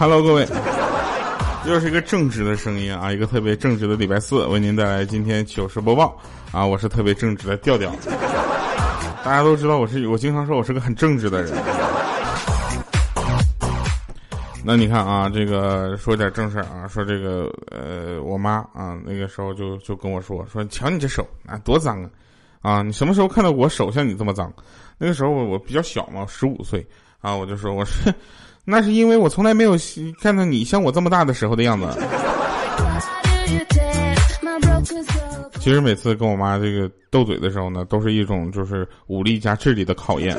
Hello，各位，又是一个正直的声音啊，一个特别正直的礼拜四，为您带来今天糗事播报啊，我是特别正直的调调。大家都知道我是，我经常说我是个很正直的人。那你看啊，这个说点正事儿啊，说这个呃，我妈啊，那个时候就就跟我说说，瞧你这手啊，多脏啊！啊，你什么时候看到我手像你这么脏？那个时候我我比较小嘛，十五岁啊，我就说我是，那是因为我从来没有看到你像我这么大的时候的样子。其实每次跟我妈这个斗嘴的时候呢，都是一种就是武力加智力的考验。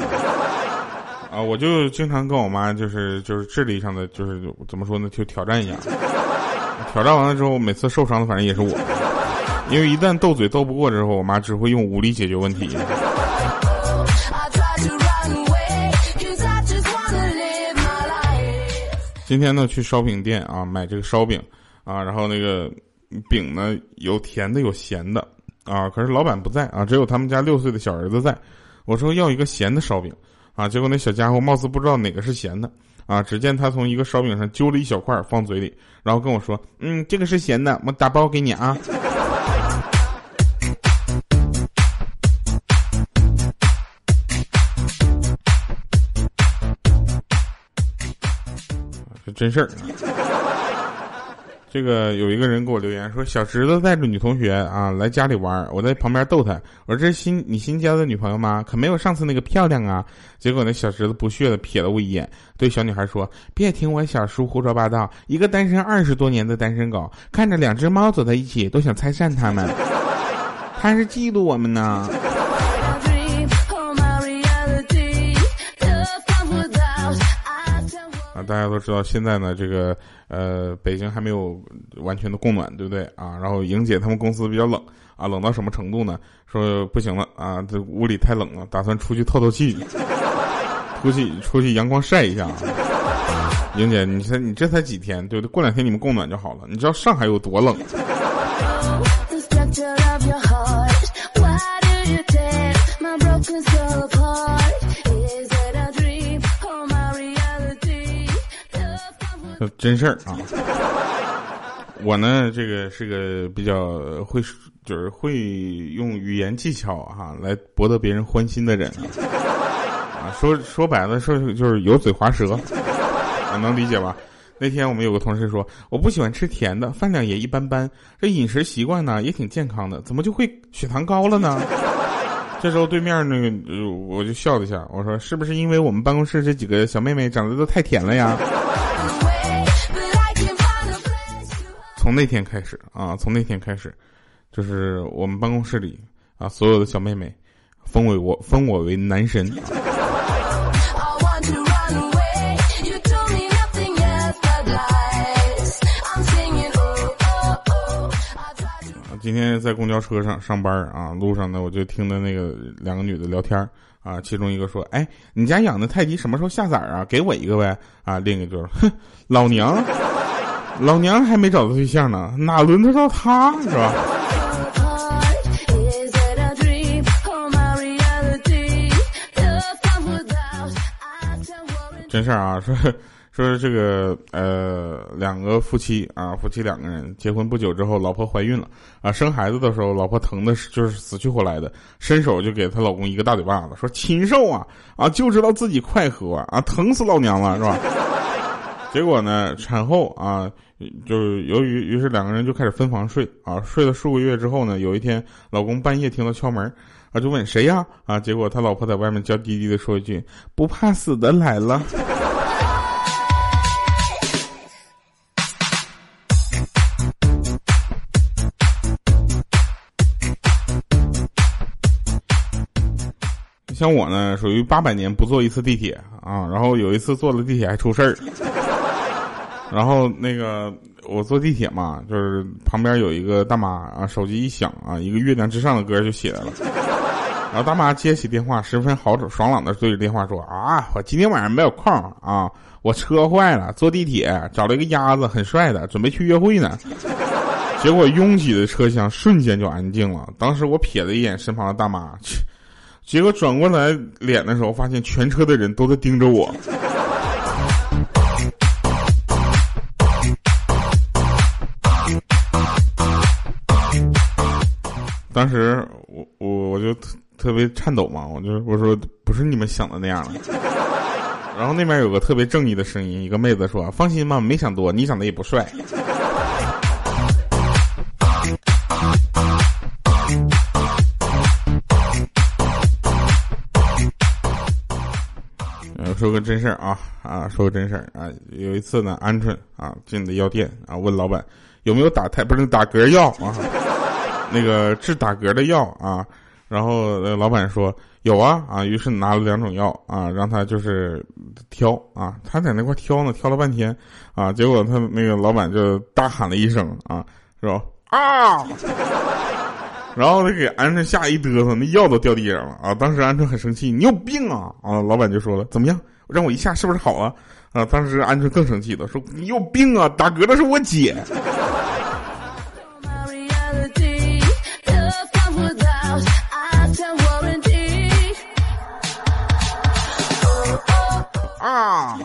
啊，我就经常跟我妈就是就是智力上的就是怎么说呢，就挑战一下。挑战完了之后，每次受伤的反正也是我，因为一旦斗嘴斗不过之后，我妈只会用武力解决问题。今天呢，去烧饼店啊买这个烧饼啊，然后那个饼呢有甜的有咸的啊，可是老板不在啊，只有他们家六岁的小儿子在。我说要一个咸的烧饼啊，结果那小家伙貌似不知道哪个是咸的啊，只见他从一个烧饼上揪了一小块放嘴里，然后跟我说：“嗯，这个是咸的，我打包给你啊。”真事儿，这个有一个人给我留言说，小侄子带着女同学啊来家里玩，我在旁边逗他，我说这新你新交的女朋友吗？可没有上次那个漂亮啊。结果那小侄子不屑的瞥了我一眼，对小女孩说：“别听我小叔胡说八道，一个单身二十多年的单身狗，看着两只猫走在一起都想拆散他们，他是嫉妒我们呢。”大家都知道，现在呢，这个呃，北京还没有完全的供暖，对不对啊？然后莹姐他们公司比较冷啊，冷到什么程度呢？说不行了啊，这屋里太冷了，打算出去透透气，出去出去阳光晒一下。莹姐，你才你这才几天，对不对？过两天你们供暖就好了。你知道上海有多冷？真事儿啊！我呢，这个是个比较会，就是会用语言技巧哈来博得别人欢心的人啊。说说白了，说就是油嘴滑舌啊，能理解吧？那天我们有个同事说，我不喜欢吃甜的，饭量也一般般，这饮食习惯呢也挺健康的，怎么就会血糖高了呢？这时候对面那个我就笑了一下，我说是不是因为我们办公室这几个小妹妹长得都太甜了呀？从那天开始啊，从那天开始，就是我们办公室里啊，所有的小妹妹封为我封我为男神。今天在公交车上上班啊，路上呢我就听到那个两个女的聊天啊，其中一个说：“哎，你家养的泰迪什么时候下崽啊？给我一个呗。”啊，另一个就是：“哼，老娘。”老娘还没找到对象呢，哪轮得到他是吧？真事儿啊，说说这个呃，两个夫妻啊，夫妻两个人结婚不久之后，老婆怀孕了啊，生孩子的时候，老婆疼的是就是死去活来的，伸手就给她老公一个大嘴巴子，说禽兽啊啊，就知道自己快活啊，疼死老娘了是吧？结果呢，产后啊。就是由于，于是两个人就开始分房睡啊，睡了数个月之后呢，有一天老公半夜听到敲门，啊，就问谁呀？啊，结果他老婆在外面娇滴滴的说一句：“不怕死的来了。”像我呢，属于八百年不坐一次地铁啊，然后有一次坐了地铁还出事儿。然后那个我坐地铁嘛，就是旁边有一个大妈啊，手机一响啊，一个月亮之上的歌就起来了。然后大妈接起电话，十分豪爽朗的对着电话说：“啊，我今天晚上没有空啊，我车坏了，坐地铁找了一个鸭子，很帅的，准备去约会呢。”结果拥挤的车厢瞬间就安静了。当时我瞥了一眼身旁的大妈，结果转过来脸的时候，发现全车的人都在盯着我。当时我我我就特特别颤抖嘛，我就我说不是你们想的那样的。然后那边有个特别正义的声音，一个妹子说：“放心吧，没想多，你长得也不帅。”说个真事儿啊啊，说个真事儿啊！有一次呢，鹌鹑啊进的药店啊，问老板有没有打胎不是打嗝药啊，那个治打嗝的药啊。然后老板说有啊啊，于是拿了两种药啊，让他就是挑啊。他在那块挑呢，挑了半天啊，结果他那个老板就大喊了一声啊，是吧？啊！然后他给鹌鹑吓一嘚瑟，那药都掉地上了啊！当时鹌鹑很生气，你有病啊！啊，老板就说了，怎么样？让我一下是不是好了？啊！当时鹌鹑更生气了，说：“你有病啊！打嗝的是我姐。”啊！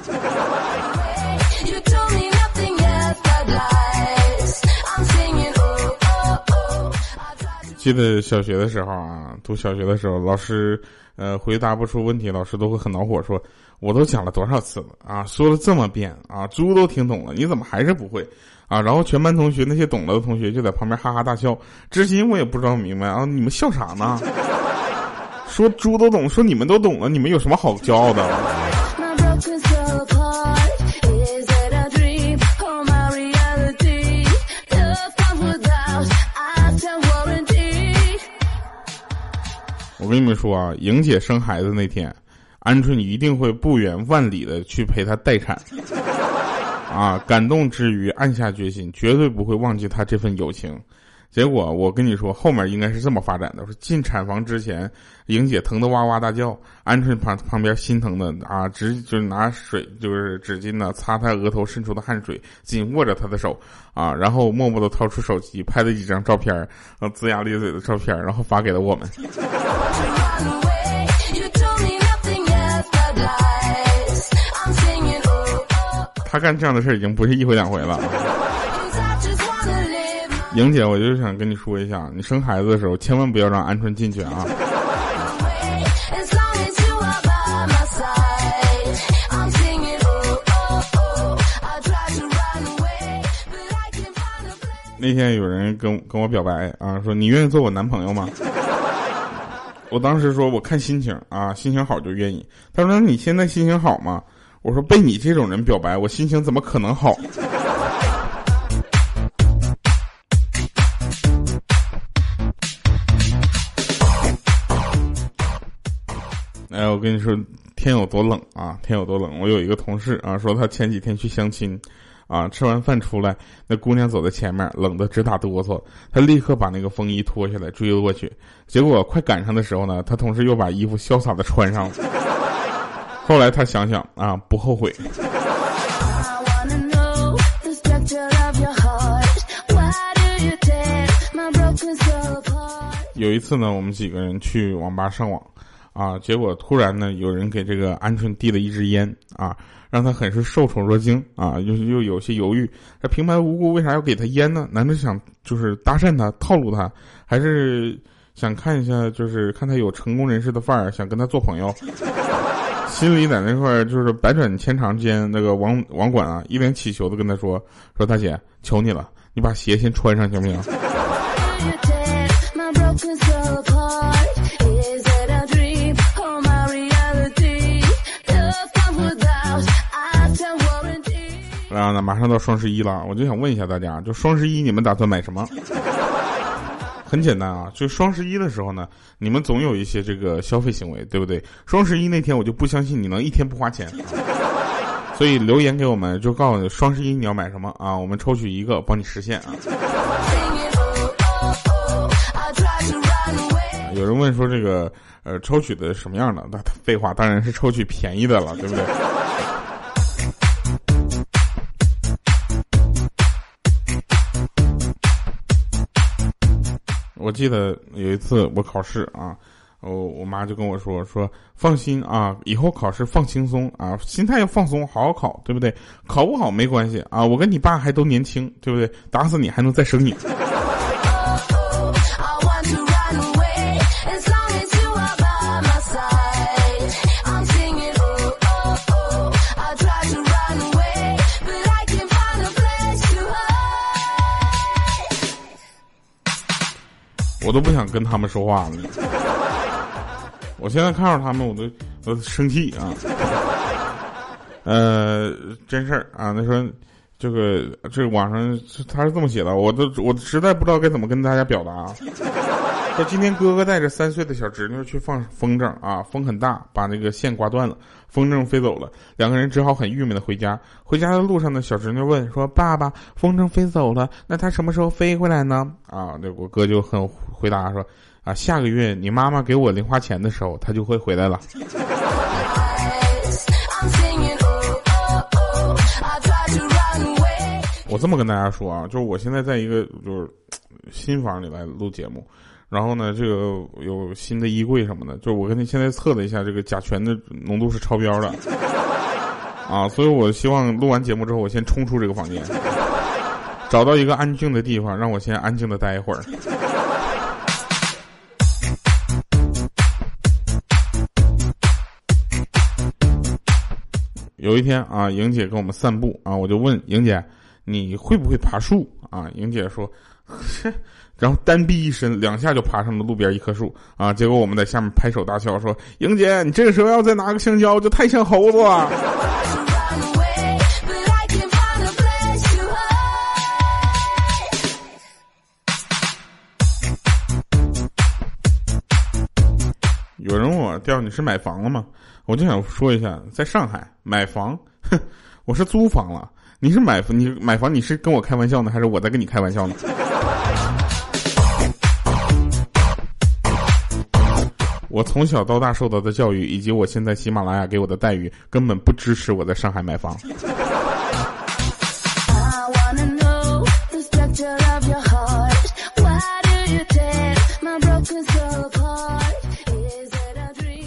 记得小学的时候啊，读小学的时候，老师呃回答不出问题，老师都会很恼火，说。我都讲了多少次了啊！说了这么遍啊，猪都听懂了，你怎么还是不会啊？然后全班同学那些懂了的同学就在旁边哈哈大笑。至今我也不知道明白啊，你们笑啥呢？说猪都懂，说你们都懂了，你们有什么好骄傲的？我跟你们说啊，莹姐生孩子那天。鹌鹑一定会不远万里的去陪她待产，啊！感动之余暗下决心，绝对不会忘记她这份友情。结果我跟你说，后面应该是这么发展的：说进产房之前，莹姐疼得哇哇大叫，鹌鹑旁旁边心疼的啊，直就是拿水就是纸巾呢擦她额头渗出的汗水，紧握着她的手啊，然后默默的掏出手机拍了几张照片，啊，龇牙咧嘴的照片，然后发给了我们。他干这样的事已经不是一回两回了。莹姐，我就想跟你说一下，你生孩子的时候千万不要让鹌鹑进去啊！那天有人跟跟我表白啊，说你愿意做我男朋友吗？我当时说我看心情啊，心情好就愿意。他说你现在心情好吗？我说被你这种人表白，我心情怎么可能好？哎，我跟你说，天有多冷啊！天有多冷！我有一个同事啊，说他前几天去相亲，啊，吃完饭出来，那姑娘走在前面，冷的直打哆嗦，他立刻把那个风衣脱下来追了过去，结果快赶上的时候呢，他同事又把衣服潇洒的穿上了。后来他想想啊，不后悔。有一次呢，我们几个人去网吧上网，啊，结果突然呢，有人给这个鹌鹑递了一支烟，啊，让他很是受宠若惊，啊，又又有些犹豫，这平白无故为啥要给他烟呢？难道想就是搭讪他、套路他，还是想看一下，就是看他有成功人士的范儿，想跟他做朋友？心里在那块儿就是百转千长间，那个网网管啊，一脸乞求的跟他说：“说大姐，求你了，你把鞋先穿上行不行？”啊，那马上到双十一了，我就想问一下大家，就双十一你们打算买什么？很简单啊，就双十一的时候呢，你们总有一些这个消费行为，对不对？双十一那天我就不相信你能一天不花钱，所以留言给我们，就告诉你双十一你要买什么啊？我们抽取一个帮你实现啊。有人问说这个呃抽取的什么样的？那废话，当然是抽取便宜的了，对不对？我记得有一次我考试啊，我我妈就跟我说说放心啊，以后考试放轻松啊，心态要放松，好好考，对不对？考不好没关系啊，我跟你爸还都年轻，对不对？打死你还能再生你。都不想跟他们说话了。我现在看着他们，我都都生气啊。呃，真事儿啊，他说这个这个网上他是这么写的，我都我实在不知道该怎么跟大家表达。说今天哥哥带着三岁的小侄女去放风筝啊，风很大，把那个线刮断了，风筝飞走了，两个人只好很郁闷的回家。回家的路上呢，小侄女问说：“爸爸，风筝飞走了，那它什么时候飞回来呢？”啊，那我哥就很回答说：“啊，下个月你妈妈给我零花钱的时候，它就会回来了。”我这么跟大家说啊，就是我现在在一个就是新房里来录节目。然后呢，这个有新的衣柜什么的，就是我跟你现在测了一下，这个甲醛的浓度是超标的，啊，所以我希望录完节目之后，我先冲出这个房间，找到一个安静的地方，让我先安静的待一会儿。有一天啊，莹姐跟我们散步啊，我就问莹姐，你会不会爬树啊？莹姐说。然后单臂一伸，两下就爬上了路边一棵树啊！结果我们在下面拍手大笑，说：“莹姐，你这个时候要再拿个香蕉，就太像猴子了。”有人问我：“调你是买房了吗？”我就想说一下，在上海买房，哼，我是租房了。你是买房？你买房？你是跟我开玩笑呢，还是我在跟你开玩笑呢？我从小到大受到的教育，以及我现在喜马拉雅给我的待遇，根本不支持我在上海买房。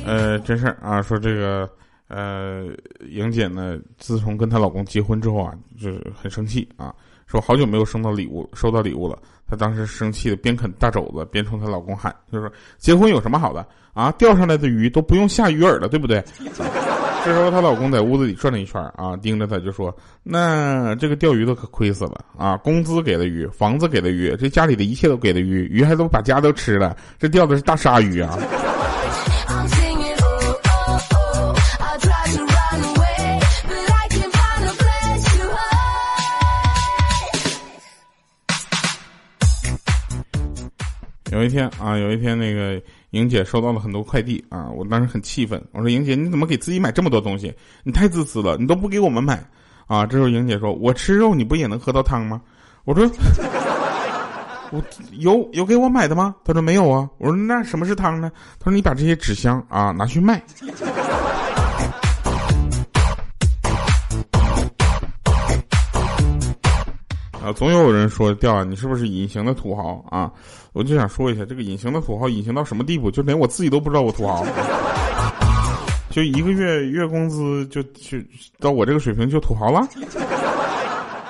呃，真事儿啊，说这个，呃，莹姐呢，自从跟她老公结婚之后啊，就是很生气啊。说好久没有收到礼物，收到礼物了。她当时生气的边啃大肘子边冲她老公喊：“就说结婚有什么好的啊？钓上来的鱼都不用下鱼饵了，对不对？” 这时候她老公在屋子里转了一圈啊，盯着她就说：“那这个钓鱼的可亏死了啊！工资给的鱼，房子给的鱼，这家里的一切都给的鱼，鱼还都把家都吃了，这钓的是大鲨鱼啊！”有一天啊，有一天那个莹姐收到了很多快递啊，我当时很气愤，我说莹姐你怎么给自己买这么多东西？你太自私了，你都不给我们买啊！这时候莹姐说：“我吃肉，你不也能喝到汤吗？”我说：“我有有给我买的吗？”她说：“没有啊。”我说：“那什么是汤呢？”她说：“你把这些纸箱啊拿去卖。”啊，总有人说调啊，你是不是隐形的土豪啊？我就想说一下，这个隐形的土豪隐形到什么地步？就连我自己都不知道我土豪。就一个月月工资就就到我这个水平就土豪了。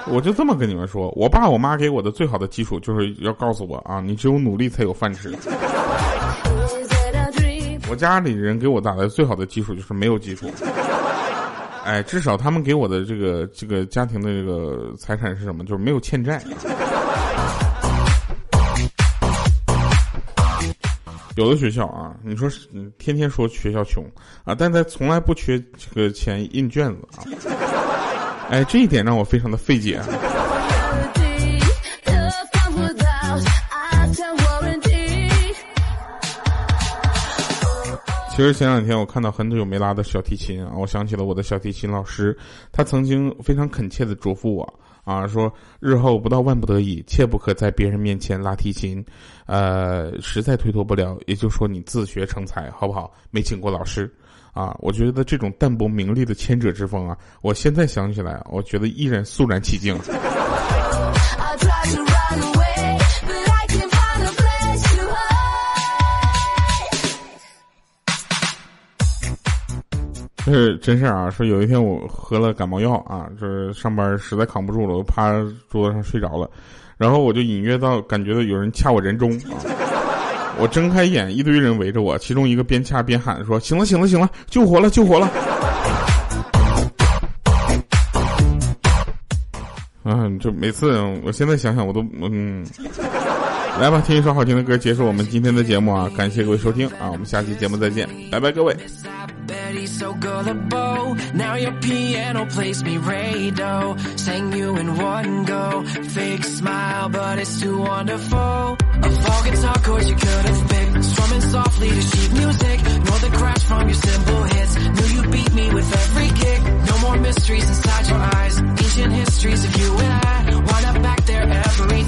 我就这么跟你们说，我爸我妈给我的最好的基础就是要告诉我啊，你只有努力才有饭吃。我家里人给我打的最好的基础就是没有基础。哎，至少他们给我的这个这个家庭的这个财产是什么？就是没有欠债。有的学校啊，你说是天天说学校穷啊，但他从来不缺这个钱印卷子啊。哎，这一点让我非常的费解。其实前两天我看到很久没拉的小提琴啊，我想起了我的小提琴老师，他曾经非常恳切的嘱咐我啊，说日后不到万不得已，切不可在别人面前拉提琴，呃，实在推脱不了，也就说你自学成才好不好？没请过老师啊，我觉得这种淡泊名利的谦者之风啊，我现在想起来，我觉得依然肃然起敬。是真事儿啊！说有一天我喝了感冒药啊，就是上班实在扛不住了，我趴桌子上睡着了，然后我就隐约到感觉到有人掐我人中啊！我睁开眼，一堆人围着我，其中一个边掐边喊说：“醒了，醒了，醒了，救活了，救活了！”啊，就每次我现在想想我都嗯，来吧，听一首好听的歌，结束我们今天的节目啊！感谢各位收听啊，我们下期节目再见，拜拜，各位。Betty, so gullible. Now your piano plays me radio. Sang you in one go. Fake smile, but it's too wonderful. A all guitar chords you could have picked. Strumming softly to sheet music. Know the crash from your simple hits. Knew you beat me with every kick. No more mysteries inside your eyes. Ancient histories of you and I. Wind up back there every